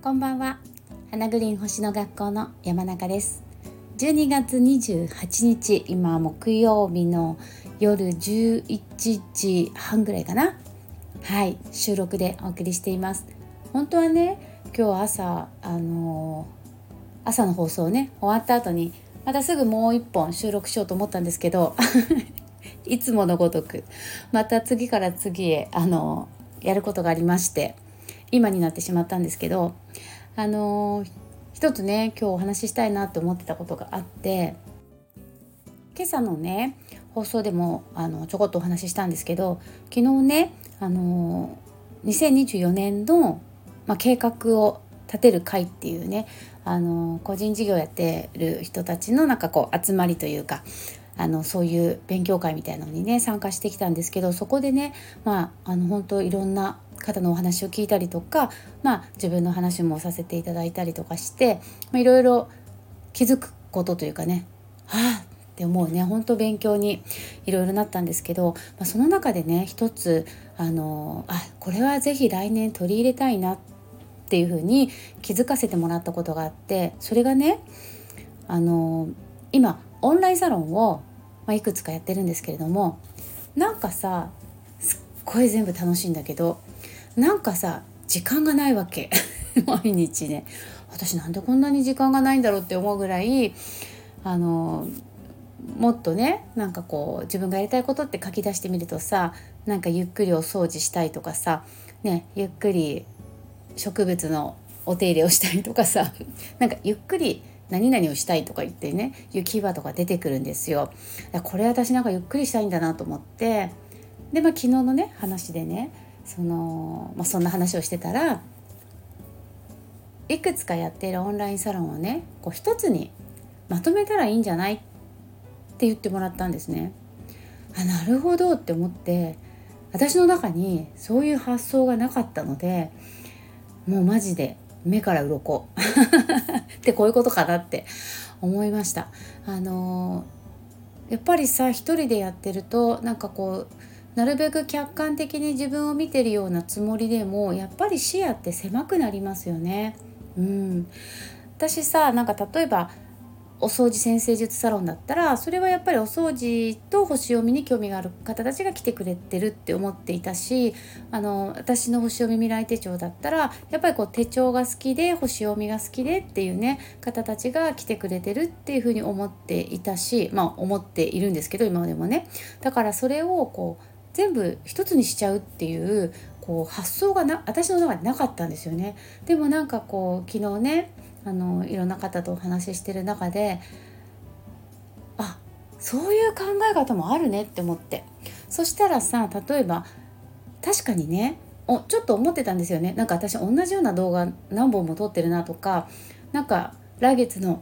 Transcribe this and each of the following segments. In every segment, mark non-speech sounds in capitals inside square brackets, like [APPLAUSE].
こんばんは。花グリーン星の学校の山中です。12月28日今木曜日の夜11時半ぐらいかな。はい収録でお送りしています。本当はね今日朝あのー、朝の放送ね終わった後にまたすぐもう一本収録しようと思ったんですけどいつものごとく。また次から次へあのやることがありまして今になってしまったんですけどあの一つね今日お話ししたいなと思ってたことがあって今朝のね放送でもあのちょこっとお話ししたんですけど昨日ねあの2024年の、まあ、計画を立てる会っていうねあの個人事業やってる人たちのなんかこう集まりというかあのそういう勉強会みたいなのにね参加してきたんですけどそこでねまああの本当いろんな方のお話を聞いたりとか、まあ、自分の話もさせていただいたりとかして、まあ、いろいろ気づくことというかねはあって思うね本当勉強にいろいろなったんですけど、まあ、その中でね一つあのあこれは是非来年取り入れたいなっていうふうに気づかせてもらったことがあってそれがねあの今オンラインサロンを、まあ、いくつかやってるんですけれどもなんかさすっごい全部楽しいんだけどなんかさ時間がないわけ。[LAUGHS] 毎日ね。私なんでこんなに時間がないんだろうって思うぐらいあのもっとねなんかこう自分がやりたいことって書き出してみるとさなんかゆっくりお掃除したいとかさねゆっくり植物のお手入れをしたりとかさ [LAUGHS] なんかゆっくり何々をしたいとか言ってねいうキーワードが出てくるんですよ。これ私なんかゆっくりしたいんだなと思ってで、まあ、昨日のね話でねその、まあ、そんな話をしてたらいくつかやっているオンラインサロンをねこう一つにまとめたらいいんじゃないって言ってもらったんですね。あなるほどって思って私の中にそういう発想がなかったのでもうマジで目から鱗。[LAUGHS] ってこういうことかなって思いました。あのやっぱりさ一人でやってるとなんかこうなるべく客観的に自分を見てるようなつもりでもやっぱり視野って狭くなりますよね。うん、私さなんか例えばお掃除先生術サロンだったらそれはやっぱりお掃除と星読みに興味がある方たちが来てくれてるって思っていたしあの私の星読み未来手帳だったらやっぱりこう手帳が好きで星読みが好きでっていうね方たちが来てくれてるっていうふうに思っていたしまあ思っているんですけど今までもねだからそれをこう全部一つにしちゃうっていうこう発想がな私の中でなかったんですよね。でもなんかこう昨日ねあのいろんな方とお話ししてる中であそういう考え方もあるねって思って。そしたらさ例えば確かにねおちょっと思ってたんですよね。なんか私同じような動画何本も撮ってるなとかなんか来月の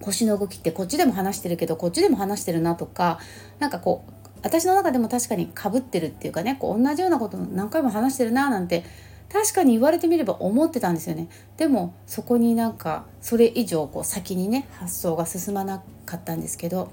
腰の動きってこっちでも話してるけどこっちでも話してるなとか何かこう私の中でも確かにかぶってるっていうかねこう同じようなこと何回も話してるななんて確かに言われてみれば思ってたんですよねでもそこになんかそれ以上こう先にね発想が進まなかったんですけど、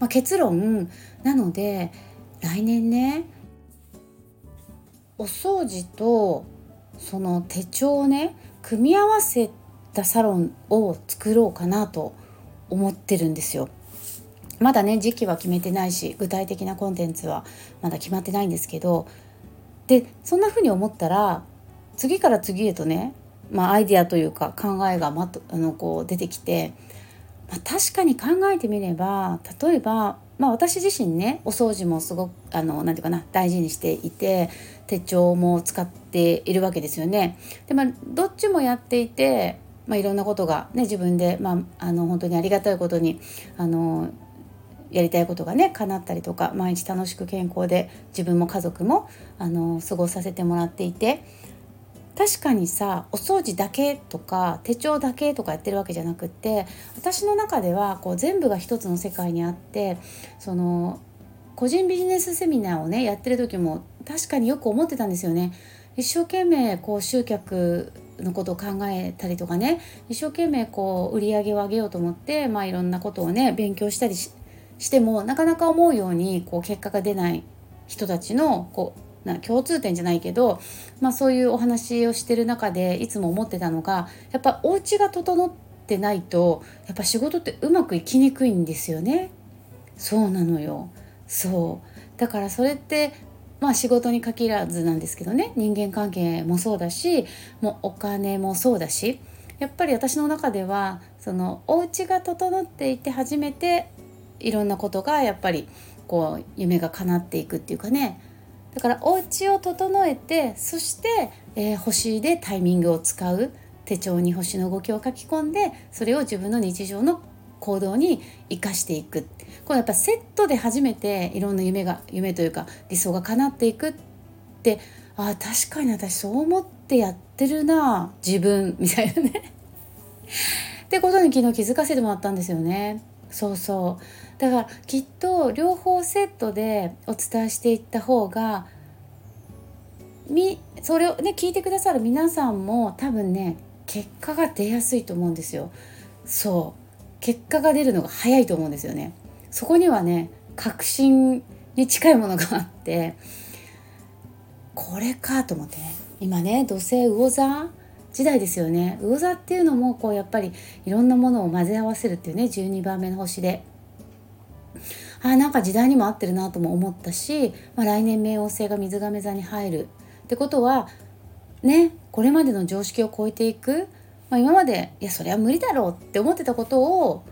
まあ、結論なので来年ねお掃除とその手帳をね組み合わせたサロンを作ろうかなと思ってるんですよ。まだね時期は決めてないし具体的なコンテンツはまだ決まってないんですけどでそんな風に思ったら次から次へとね、まあ、アイデアというか考えがまあのこう出てきて、まあ、確かに考えてみれば例えば、まあ、私自身ねお掃除もすごくあのなんていうかな大事にしていて手帳も使っているわけですよね。でまあ、どっちもやっていて、まあ、いろんなことが、ね、自分で、まあ、あの本当にありがたいことにあのやりたいことがね叶ったりとか毎日楽しく健康で自分も家族もあの過ごさせてもらっていて確かにさお掃除だけとか手帳だけとかやってるわけじゃなくって私の中ではこう全部が一つの世界にあってその個人ビジネスセミナーをねやってる時も確かによく思ってたんですよね。一生懸命こう集客のことを考えたりとかね一生懸命こう売り上げを上げようと思って、まあ、いろんなことをね勉強したりしてもなかなか思うようにこう結果が出ない人たちのこうな共通点じゃないけど、まあ、そういうお話をしてる中でいつも思ってたのがやっぱお家が整ってないとやっぱ仕事ってうまくいきにくいんですよね。そうなのよ。そう。だからそれってまあ仕事に限らずなんですけどね。人間関係もそうだしもうお金もそうだしやっぱり私の中ではそのお家が整っていて初めていろんなことがやっぱりこう夢が叶っていくっていうかね。だからお家を整えてそして、えー、星でタイミングを使う手帳に星の動きを書き込んでそれを自分の日常の行動に生かしていく。これやっぱセットで初めていろんな夢が夢というか理想が叶っていくってあ確かに私そう思ってやってるな自分みたいなね。ってことに昨日気づかせてもらったんですよね。そうそう。だからきっと両方セットでお伝えしていった方がみそれをね聞いてくださる皆さんも多分ね結果が出やすいと思うんですよ。そう。結果が出るのが早いと思うんですよね。そこにはね確信に近いものがあってこれかと思ってね。今ね土星魚座時代ですよね。魚座っていうのもこうやっぱりいろんなものを混ぜ合わせるっていうね12番目の星で。あなんか時代にも合ってるなとも思ったし、まあ、来年冥王星が水亀座に入る。ってことはねこれまでの常識を超えていく、まあ、今までいやそれは無理だろうって思ってたことを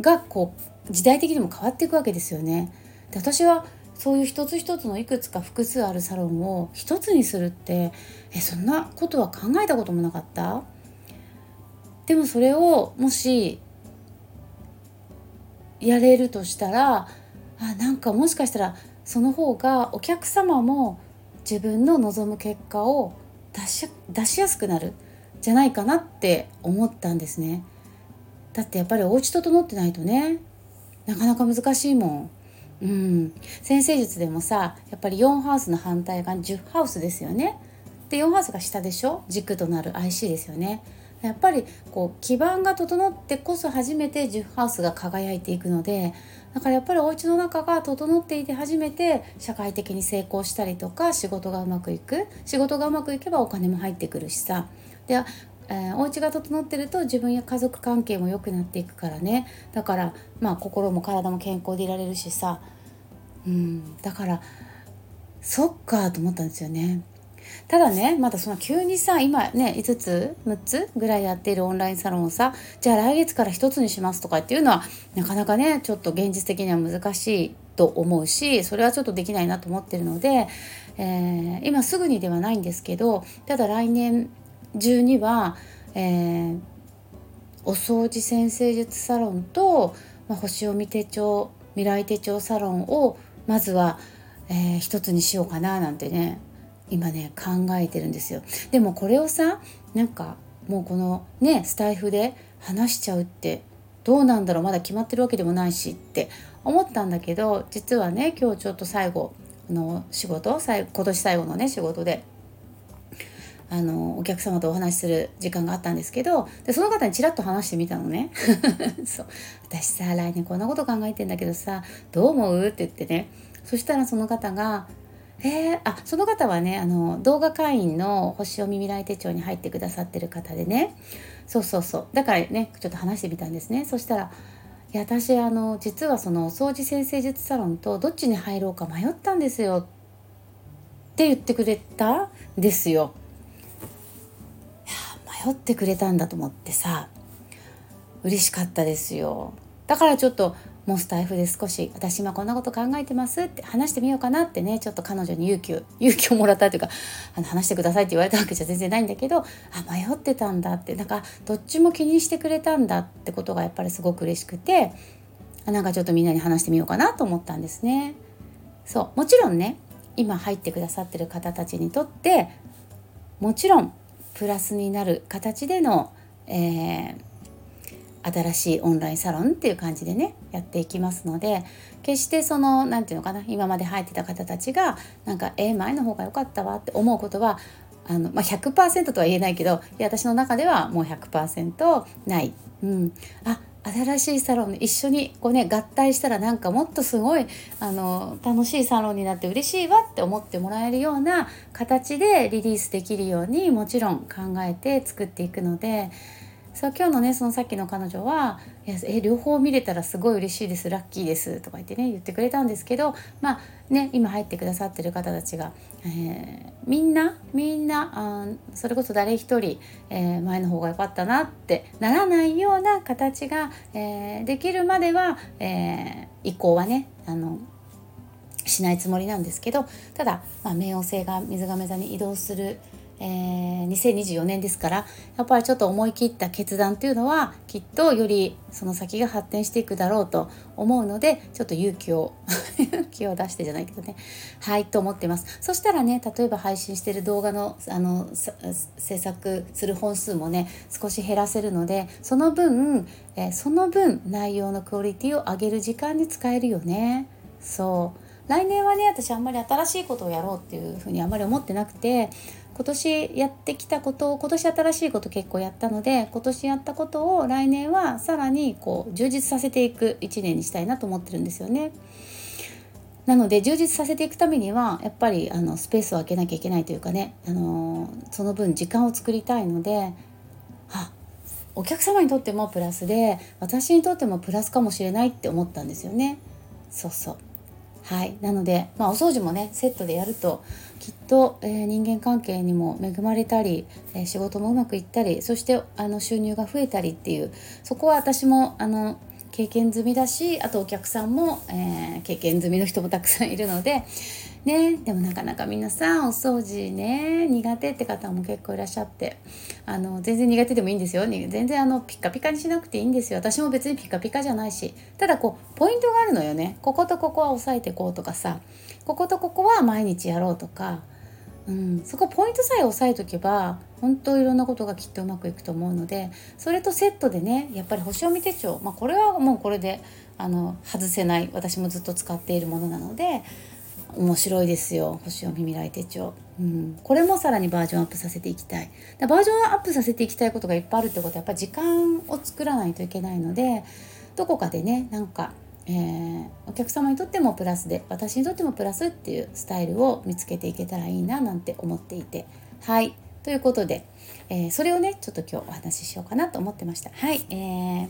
がこう時代的にも変わっていくわけですよね。で私はそういう一つ一つのいくつか複数あるサロンを一つにするってえそんなことは考えたこともなかった。でもそれをもしやれるとしたらあなんかもしかしたらその方がお客様も自分の望む結果を出し出しやすくなるじゃないかなって思ったんですね。だってやっぱりお家整ってないとねなかなか難しいもん。うん、先生術でもさやっぱり4ハウスの反対側に10ハウスですよね。で4ハウスが下でしょ？軸となる IC ですよね。やっぱりこう基盤が整ってこそ初めて10ハウスが輝いていくのでだからやっぱりお家の中が整っていて初めて社会的に成功したりとか仕事がうまくいく仕事がうまくいけばお金も入ってくるしさ。でえー、お家が整ってると自分や家族関係も良くなっていくからね。だからまあ心も体も健康でいられるしさ。うん。だからそっかと思ったんですよね。ただねまだその急にさ今ね5つ6つぐらいやっているオンラインサロンをさじゃあ来月から1つにしますとかっていうのはなかなかねちょっと現実的には難しいと思うしそれはちょっとできないなと思ってるので、えー、今すぐにではないんですけどただ来年中には、えー、お掃除先生術サロンと、まあ、星読み手帳未来手帳サロンをまずは、えー、一つにしようかななんてね今ね考えてるんですよ。でもこれをさなんかもうこのねスタイフで話しちゃうってどうなんだろうまだ決まってるわけでもないしって思ったんだけど実はね今日ちょっと最後の仕事今年最後のね仕事であのお客様とお話しする時間があったんですけどでその方にちらっと話してみたのね。[LAUGHS] そう。私さ来年こんなこと考えてんだけどさどう思う？って言ってね。そしたらその方がえ、あその方はねあの動画会員の星読み未来手帳に入ってくださってる方でね。そうそうそう。だからねちょっと話してみたんですね。そしたら「いや私あの実はその掃除先生術サロンとどっちに入ろうか迷ったんですよ」って言ってくれたんですよ。迷ってくれたんだと思ってさ嬉しかったですよ。だからちょっともうスタイフで少し私今こんなこと考えてますって話してみようかなってねちょっと彼女に勇気を [LAUGHS] 勇気をもらったというかあの話してくださいって言われたわけじゃ全然ないんだけどあ迷ってたんだってなんかどっちも気にしてくれたんだってことがやっぱりすごく嬉しくてなんかちょっとみんなに話してみようかなと思ったんですね。そうもちろんね今入ってくださってる方たちにとってもちろんプラスになる形での、えー、新しいオンラインサロンっていう感じでねやっていきますので決してその何て言うのかな今まで入ってた方たちがなんか「え、前の方が良かったわ」って思うことはあの、まあ、100%とは言えないけどいや私の中ではもう100%ない。うん、あ新しいサロン一緒にこう、ね、合体したらなんかもっとすごいあの楽しいサロンになって嬉しいわって思ってもらえるような形でリリースできるようにもちろん考えて作っていくのでそう今日のねそのさっきの彼女は「いやえ両方見れたらすごい嬉しいですラッキーです」とか言ってね言ってくれたんですけどまあね今入ってくださってる方たちが、えー、みんなみんなあそれこそ誰一人、えー、前の方が良かったなってならないような形が、えー、できるまでは、え移行はねあのしないつもりなんですけどただ、まあ、冥王星が水亀座に移動するえー、2024年ですからやっぱりちょっと思い切った決断というのはきっとよりその先が発展していくだろうと思うのでちょっと勇気を [LAUGHS] 勇気を出してじゃないけどねはいと思ってます。そしたらね例えば配信してる動画のあの制作する本数もね少し減らせるのでその分、えー、その分内容のクオリティを上げる時間に使えるよね。そう。来年はね私あんまり新しいことをやろうっていうふうにあんまり思ってなくて今年やってきたことを今年新しいこと結構やったので今年やったことを来年はさらにこう充実させていく1年にしたいなと思ってるんですよね。なので充実させていくためにはやっぱりあのスペースを空けなきゃいけないというかね、あのその分時間を作りたいのであお客様にとってもプラスで私にとってもプラスかもしれないって思ったんですよね。そうそうはい。なので、まあ、お掃除もねセットでやるときっと、えー、人間関係にも恵まれたり、えー、仕事もうまくいったりそしてあの収入が増えたりっていうそこは私もあの経験済みだしあとお客さんも、えー、経験済みの人もたくさんいるのでね。でもなかなか皆さんお掃除ね苦手って方も結構いらっしゃってあの全然苦手でもいいんですよ。全然あのピカピカにしなくていいんですよ。私も別にピッカピカじゃないし。ただこうポイントがあるのよね。こことここは押さえてこうとかさ。こことここは毎日やろうとか。うん、そこポイントさえ押さえとけば本当いろんなことがきっとうまくいくと思うのでそれとセットでねやっぱり星読み手帳、まあ、これはもうこれであの外せない。私もずっと使っているものなので面白いですよ。星読み未来手帳、うん、これもさらにバージョンアップさせていきたい。バージョンアップさせていきたいことがいっぱいあるってことはやっぱり時間を作らないといけないのでどこかでねなんか、えー、お客様にとってもプラスで私にとってもプラスっていうスタイルを見つけていけたらいいななんて思っていて。はい。ということで、えー、それをねちょっと今日お話ししようかなと思ってました。はい、えー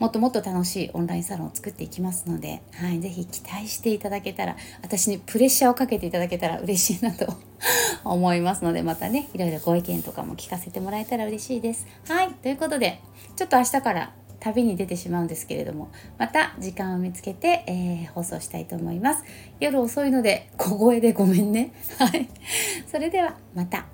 もっともっと楽しいオンラインサロンを作っていきますので、はい、ぜひ期待していただけたら私にプレッシャーをかけていただけたら嬉しいなと [LAUGHS] 思いますのでまたねいろいろご意見とかも聞かせてもらえたら嬉しいです。はいということでちょっと明日から旅に出てしまうんですけれどもまた時間を見つけて、えー、放送したいと思います。夜遅いので小声でごめんね。はい。それではまた。